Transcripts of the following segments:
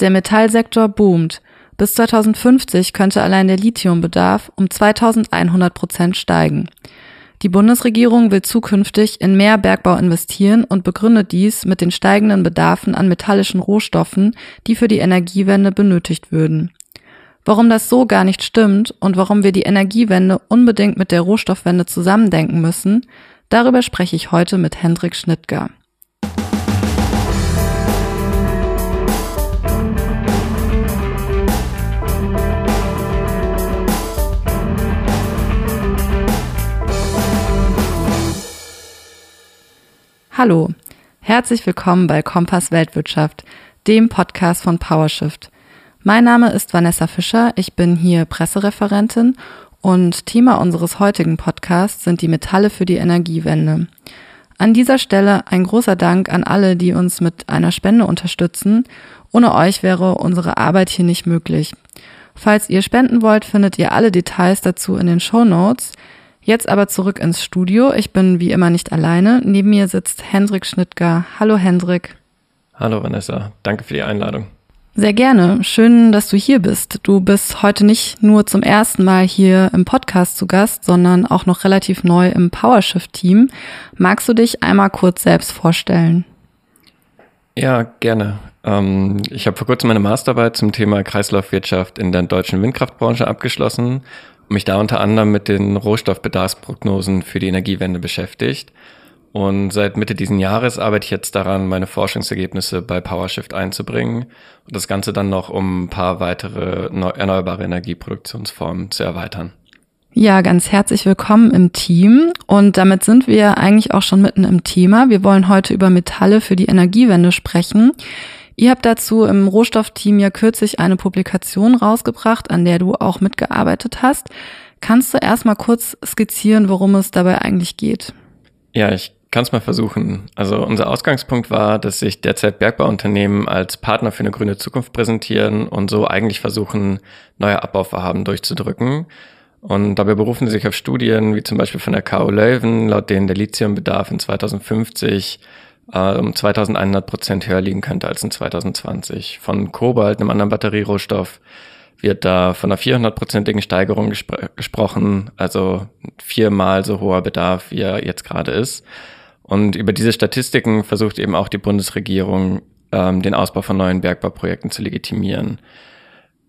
Der Metallsektor boomt. Bis 2050 könnte allein der Lithiumbedarf um 2100 Prozent steigen. Die Bundesregierung will zukünftig in mehr Bergbau investieren und begründet dies mit den steigenden Bedarfen an metallischen Rohstoffen, die für die Energiewende benötigt würden. Warum das so gar nicht stimmt und warum wir die Energiewende unbedingt mit der Rohstoffwende zusammendenken müssen, darüber spreche ich heute mit Hendrik Schnittger. Hallo, herzlich willkommen bei Kompass Weltwirtschaft, dem Podcast von PowerShift. Mein Name ist Vanessa Fischer, ich bin hier Pressereferentin und Thema unseres heutigen Podcasts sind die Metalle für die Energiewende. An dieser Stelle ein großer Dank an alle, die uns mit einer Spende unterstützen. Ohne euch wäre unsere Arbeit hier nicht möglich. Falls ihr spenden wollt, findet ihr alle Details dazu in den Show Notes. Jetzt aber zurück ins Studio. Ich bin wie immer nicht alleine. Neben mir sitzt Hendrik Schnittger. Hallo Hendrik. Hallo Vanessa, danke für die Einladung. Sehr gerne. Schön, dass du hier bist. Du bist heute nicht nur zum ersten Mal hier im Podcast zu Gast, sondern auch noch relativ neu im PowerShift-Team. Magst du dich einmal kurz selbst vorstellen? Ja, gerne. Ähm, ich habe vor kurzem meine Masterarbeit zum Thema Kreislaufwirtschaft in der deutschen Windkraftbranche abgeschlossen mich da unter anderem mit den Rohstoffbedarfsprognosen für die Energiewende beschäftigt. Und seit Mitte diesen Jahres arbeite ich jetzt daran, meine Forschungsergebnisse bei PowerShift einzubringen und das Ganze dann noch um ein paar weitere erneuerbare Energieproduktionsformen zu erweitern. Ja, ganz herzlich willkommen im Team. Und damit sind wir eigentlich auch schon mitten im Thema. Wir wollen heute über Metalle für die Energiewende sprechen. Ihr habt dazu im Rohstoffteam ja kürzlich eine Publikation rausgebracht, an der du auch mitgearbeitet hast. Kannst du erstmal kurz skizzieren, worum es dabei eigentlich geht? Ja, ich kann es mal versuchen. Also unser Ausgangspunkt war, dass sich derzeit Bergbauunternehmen als Partner für eine grüne Zukunft präsentieren und so eigentlich versuchen, neue Abbauvorhaben durchzudrücken. Und dabei berufen sie sich auf Studien wie zum Beispiel von der KU Leuven, laut denen der Lithiumbedarf in 2050 äh, um 2100 Prozent höher liegen könnte als in 2020. Von Kobalt, einem anderen Batterierohstoff, wird da von einer 400-prozentigen Steigerung gespr gesprochen, also viermal so hoher Bedarf, wie er jetzt gerade ist. Und über diese Statistiken versucht eben auch die Bundesregierung, ähm, den Ausbau von neuen Bergbauprojekten zu legitimieren.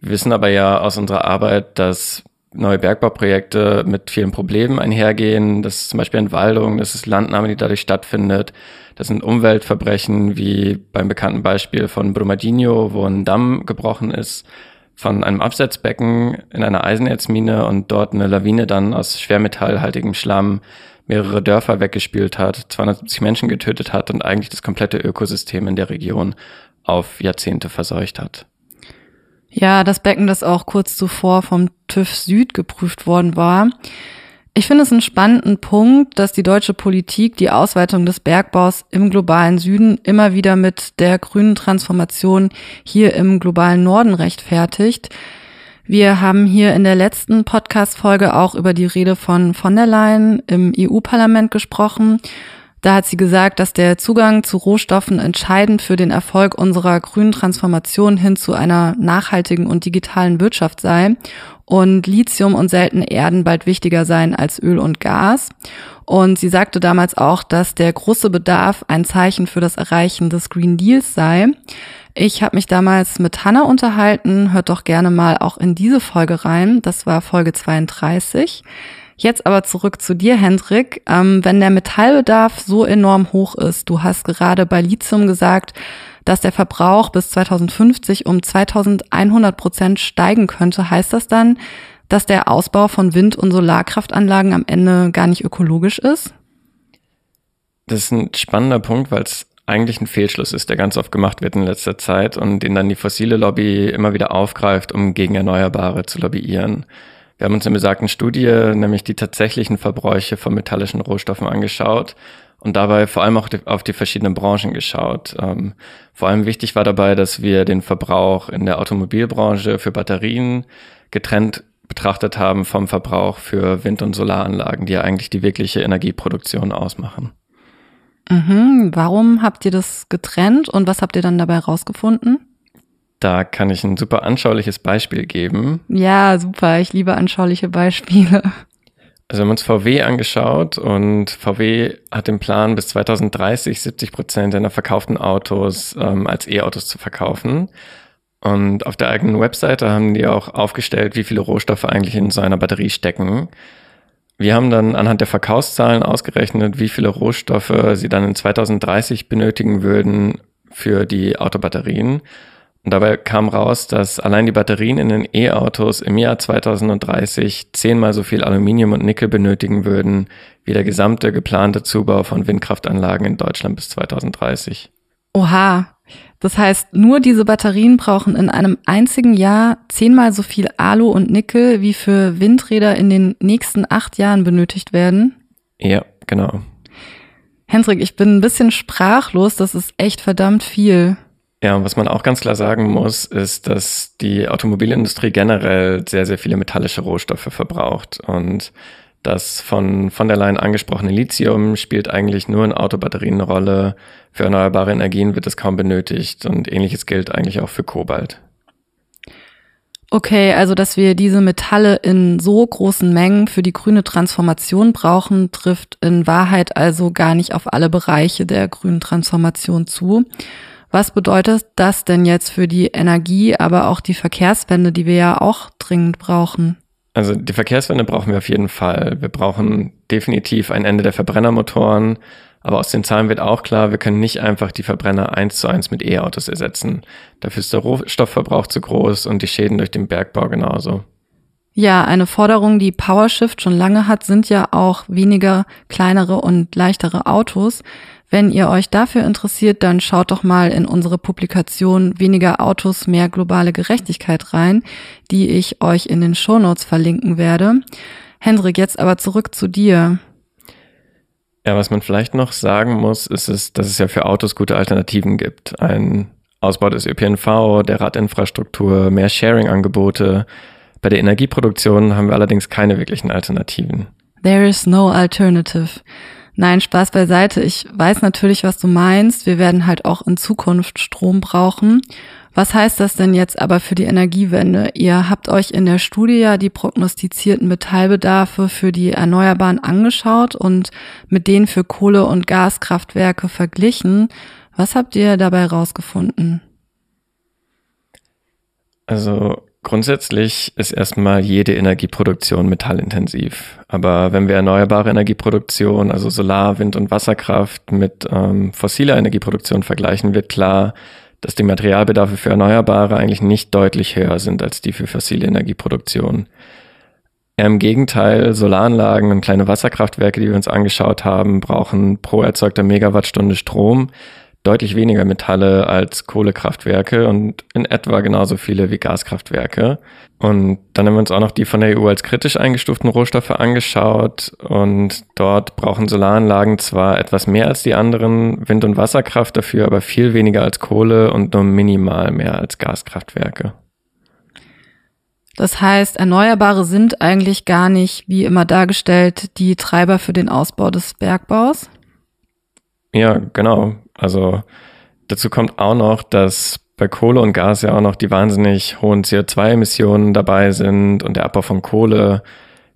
Wir wissen aber ja aus unserer Arbeit, dass neue Bergbauprojekte mit vielen Problemen einhergehen. Das ist zum Beispiel Entwaldung, das ist Landnahme, die dadurch stattfindet. Das sind Umweltverbrechen wie beim bekannten Beispiel von Brumadinho, wo ein Damm gebrochen ist von einem Absetzbecken in einer Eisenerzmine und dort eine Lawine dann aus schwermetallhaltigem Schlamm mehrere Dörfer weggespült hat, 270 Menschen getötet hat und eigentlich das komplette Ökosystem in der Region auf Jahrzehnte verseucht hat. Ja, das Becken, das auch kurz zuvor vom TÜV Süd geprüft worden war. Ich finde es einen spannenden Punkt, dass die deutsche Politik die Ausweitung des Bergbaus im globalen Süden immer wieder mit der grünen Transformation hier im globalen Norden rechtfertigt. Wir haben hier in der letzten Podcast-Folge auch über die Rede von von der Leyen im EU-Parlament gesprochen. Da hat sie gesagt, dass der Zugang zu Rohstoffen entscheidend für den Erfolg unserer grünen Transformation hin zu einer nachhaltigen und digitalen Wirtschaft sei und Lithium und seltene Erden bald wichtiger seien als Öl und Gas. Und sie sagte damals auch, dass der große Bedarf ein Zeichen für das Erreichen des Green Deals sei. Ich habe mich damals mit Hanna unterhalten. Hört doch gerne mal auch in diese Folge rein. Das war Folge 32. Jetzt aber zurück zu dir, Hendrik. Ähm, wenn der Metallbedarf so enorm hoch ist, du hast gerade bei Lithium gesagt, dass der Verbrauch bis 2050 um 2100 Prozent steigen könnte, heißt das dann, dass der Ausbau von Wind- und Solarkraftanlagen am Ende gar nicht ökologisch ist? Das ist ein spannender Punkt, weil es eigentlich ein Fehlschluss ist, der ganz oft gemacht wird in letzter Zeit und den dann die fossile Lobby immer wieder aufgreift, um gegen Erneuerbare zu lobbyieren. Wir haben uns in besagten Studie nämlich die tatsächlichen Verbräuche von metallischen Rohstoffen angeschaut und dabei vor allem auch auf die verschiedenen Branchen geschaut. Ähm, vor allem wichtig war dabei, dass wir den Verbrauch in der Automobilbranche für Batterien getrennt betrachtet haben vom Verbrauch für Wind- und Solaranlagen, die ja eigentlich die wirkliche Energieproduktion ausmachen. Mhm. Warum habt ihr das getrennt und was habt ihr dann dabei rausgefunden? Da kann ich ein super anschauliches Beispiel geben. Ja, super. Ich liebe anschauliche Beispiele. Also wir haben uns VW angeschaut und VW hat den Plan, bis 2030 70 Prozent seiner verkauften Autos ähm, als E-Autos zu verkaufen. Und auf der eigenen Webseite haben die auch aufgestellt, wie viele Rohstoffe eigentlich in so einer Batterie stecken. Wir haben dann anhand der Verkaufszahlen ausgerechnet, wie viele Rohstoffe sie dann in 2030 benötigen würden für die Autobatterien. Und dabei kam raus, dass allein die Batterien in den E-Autos im Jahr 2030 zehnmal so viel Aluminium und Nickel benötigen würden, wie der gesamte geplante Zubau von Windkraftanlagen in Deutschland bis 2030. Oha, das heißt, nur diese Batterien brauchen in einem einzigen Jahr zehnmal so viel Alu und Nickel, wie für Windräder in den nächsten acht Jahren benötigt werden? Ja, genau. Hendrik, ich bin ein bisschen sprachlos, das ist echt verdammt viel. Ja, was man auch ganz klar sagen muss, ist, dass die Automobilindustrie generell sehr, sehr viele metallische Rohstoffe verbraucht. Und das von von der Leyen angesprochene Lithium spielt eigentlich nur in Autobatterien eine Rolle. Für erneuerbare Energien wird es kaum benötigt und ähnliches gilt eigentlich auch für Kobalt. Okay, also dass wir diese Metalle in so großen Mengen für die grüne Transformation brauchen, trifft in Wahrheit also gar nicht auf alle Bereiche der grünen Transformation zu. Was bedeutet das denn jetzt für die Energie, aber auch die Verkehrswende, die wir ja auch dringend brauchen? Also die Verkehrswende brauchen wir auf jeden Fall. Wir brauchen definitiv ein Ende der Verbrennermotoren. Aber aus den Zahlen wird auch klar, wir können nicht einfach die Verbrenner eins zu eins mit E-Autos ersetzen. Dafür ist der Rohstoffverbrauch zu groß und die Schäden durch den Bergbau genauso. Ja, eine Forderung, die PowerShift schon lange hat, sind ja auch weniger kleinere und leichtere Autos. Wenn ihr euch dafür interessiert, dann schaut doch mal in unsere Publikation Weniger Autos, mehr globale Gerechtigkeit rein, die ich euch in den Shownotes verlinken werde. Hendrik, jetzt aber zurück zu dir. Ja, was man vielleicht noch sagen muss, ist es, dass es ja für Autos gute Alternativen gibt. Ein Ausbau des ÖPNV, der Radinfrastruktur, mehr Sharing-Angebote. Bei der Energieproduktion haben wir allerdings keine wirklichen Alternativen. There is no alternative. Nein, Spaß beiseite. Ich weiß natürlich, was du meinst. Wir werden halt auch in Zukunft Strom brauchen. Was heißt das denn jetzt aber für die Energiewende? Ihr habt euch in der Studie ja die prognostizierten Metallbedarfe für die Erneuerbaren angeschaut und mit denen für Kohle- und Gaskraftwerke verglichen. Was habt ihr dabei rausgefunden? Also Grundsätzlich ist erstmal jede Energieproduktion metallintensiv. Aber wenn wir erneuerbare Energieproduktion, also Solar, Wind und Wasserkraft mit ähm, fossiler Energieproduktion vergleichen, wird klar, dass die Materialbedarfe für Erneuerbare eigentlich nicht deutlich höher sind als die für fossile Energieproduktion. Im Gegenteil, Solaranlagen und kleine Wasserkraftwerke, die wir uns angeschaut haben, brauchen pro erzeugter Megawattstunde Strom deutlich weniger Metalle als Kohlekraftwerke und in etwa genauso viele wie Gaskraftwerke. Und dann haben wir uns auch noch die von der EU als kritisch eingestuften Rohstoffe angeschaut und dort brauchen Solaranlagen zwar etwas mehr als die anderen Wind- und Wasserkraft dafür, aber viel weniger als Kohle und nur minimal mehr als Gaskraftwerke. Das heißt, Erneuerbare sind eigentlich gar nicht, wie immer dargestellt, die Treiber für den Ausbau des Bergbaus? Ja, genau. Also dazu kommt auch noch, dass bei Kohle und Gas ja auch noch die wahnsinnig hohen CO2-Emissionen dabei sind und der Abbau von Kohle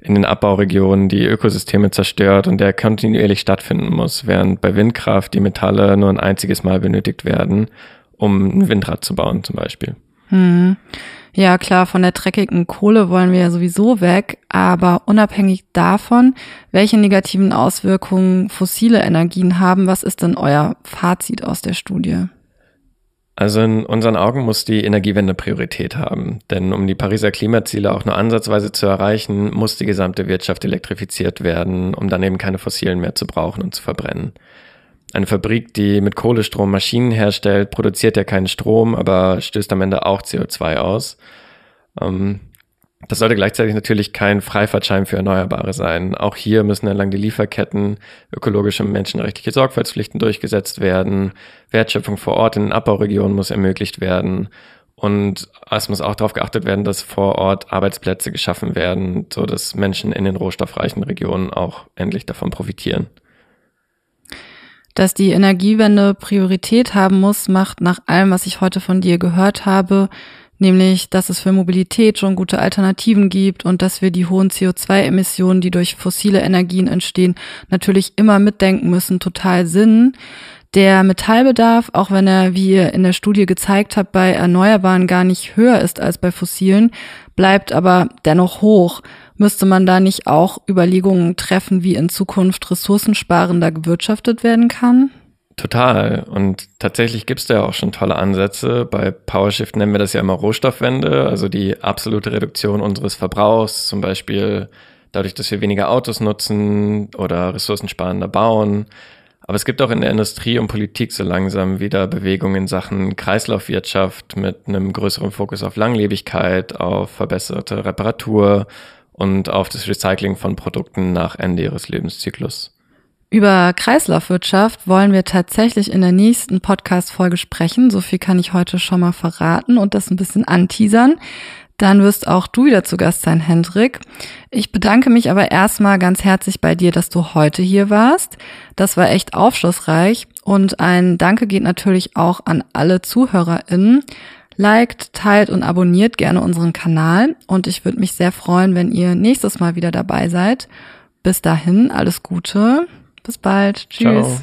in den Abbauregionen die Ökosysteme zerstört und der kontinuierlich stattfinden muss, während bei Windkraft die Metalle nur ein einziges Mal benötigt werden, um ein Windrad zu bauen zum Beispiel. Hm. Ja, klar, von der dreckigen Kohle wollen wir ja sowieso weg, aber unabhängig davon, welche negativen Auswirkungen fossile Energien haben, was ist denn euer Fazit aus der Studie? Also in unseren Augen muss die Energiewende Priorität haben, denn um die Pariser Klimaziele auch nur ansatzweise zu erreichen, muss die gesamte Wirtschaft elektrifiziert werden, um dann eben keine fossilen mehr zu brauchen und zu verbrennen. Eine Fabrik, die mit Kohlestrom Maschinen herstellt, produziert ja keinen Strom, aber stößt am Ende auch CO2 aus. Ähm, das sollte gleichzeitig natürlich kein Freifahrtschein für Erneuerbare sein. Auch hier müssen entlang die Lieferketten ökologische und menschenrechtliche Sorgfaltspflichten durchgesetzt werden. Wertschöpfung vor Ort in den Abbauregionen muss ermöglicht werden. Und es muss auch darauf geachtet werden, dass vor Ort Arbeitsplätze geschaffen werden, so dass Menschen in den rohstoffreichen Regionen auch endlich davon profitieren. Dass die Energiewende Priorität haben muss, macht nach allem, was ich heute von dir gehört habe, nämlich dass es für Mobilität schon gute Alternativen gibt und dass wir die hohen CO2-Emissionen, die durch fossile Energien entstehen, natürlich immer mitdenken müssen, total Sinn. Der Metallbedarf, auch wenn er, wie ihr in der Studie gezeigt habt, bei Erneuerbaren gar nicht höher ist als bei fossilen, bleibt aber dennoch hoch. Müsste man da nicht auch Überlegungen treffen, wie in Zukunft ressourcensparender gewirtschaftet werden kann? Total. Und tatsächlich gibt es da ja auch schon tolle Ansätze. Bei PowerShift nennen wir das ja immer Rohstoffwende, also die absolute Reduktion unseres Verbrauchs, zum Beispiel dadurch, dass wir weniger Autos nutzen oder ressourcensparender bauen. Aber es gibt auch in der Industrie und Politik so langsam wieder Bewegungen in Sachen Kreislaufwirtschaft mit einem größeren Fokus auf Langlebigkeit, auf verbesserte Reparatur und auf das Recycling von Produkten nach Ende ihres Lebenszyklus. Über Kreislaufwirtschaft wollen wir tatsächlich in der nächsten Podcast-Folge sprechen. So viel kann ich heute schon mal verraten und das ein bisschen anteasern. Dann wirst auch du wieder zu Gast sein, Hendrik. Ich bedanke mich aber erstmal ganz herzlich bei dir, dass du heute hier warst. Das war echt aufschlussreich. Und ein Danke geht natürlich auch an alle ZuhörerInnen. Liked, teilt und abonniert gerne unseren Kanal. Und ich würde mich sehr freuen, wenn ihr nächstes Mal wieder dabei seid. Bis dahin, alles Gute. Bis bald. Tschüss. Ciao.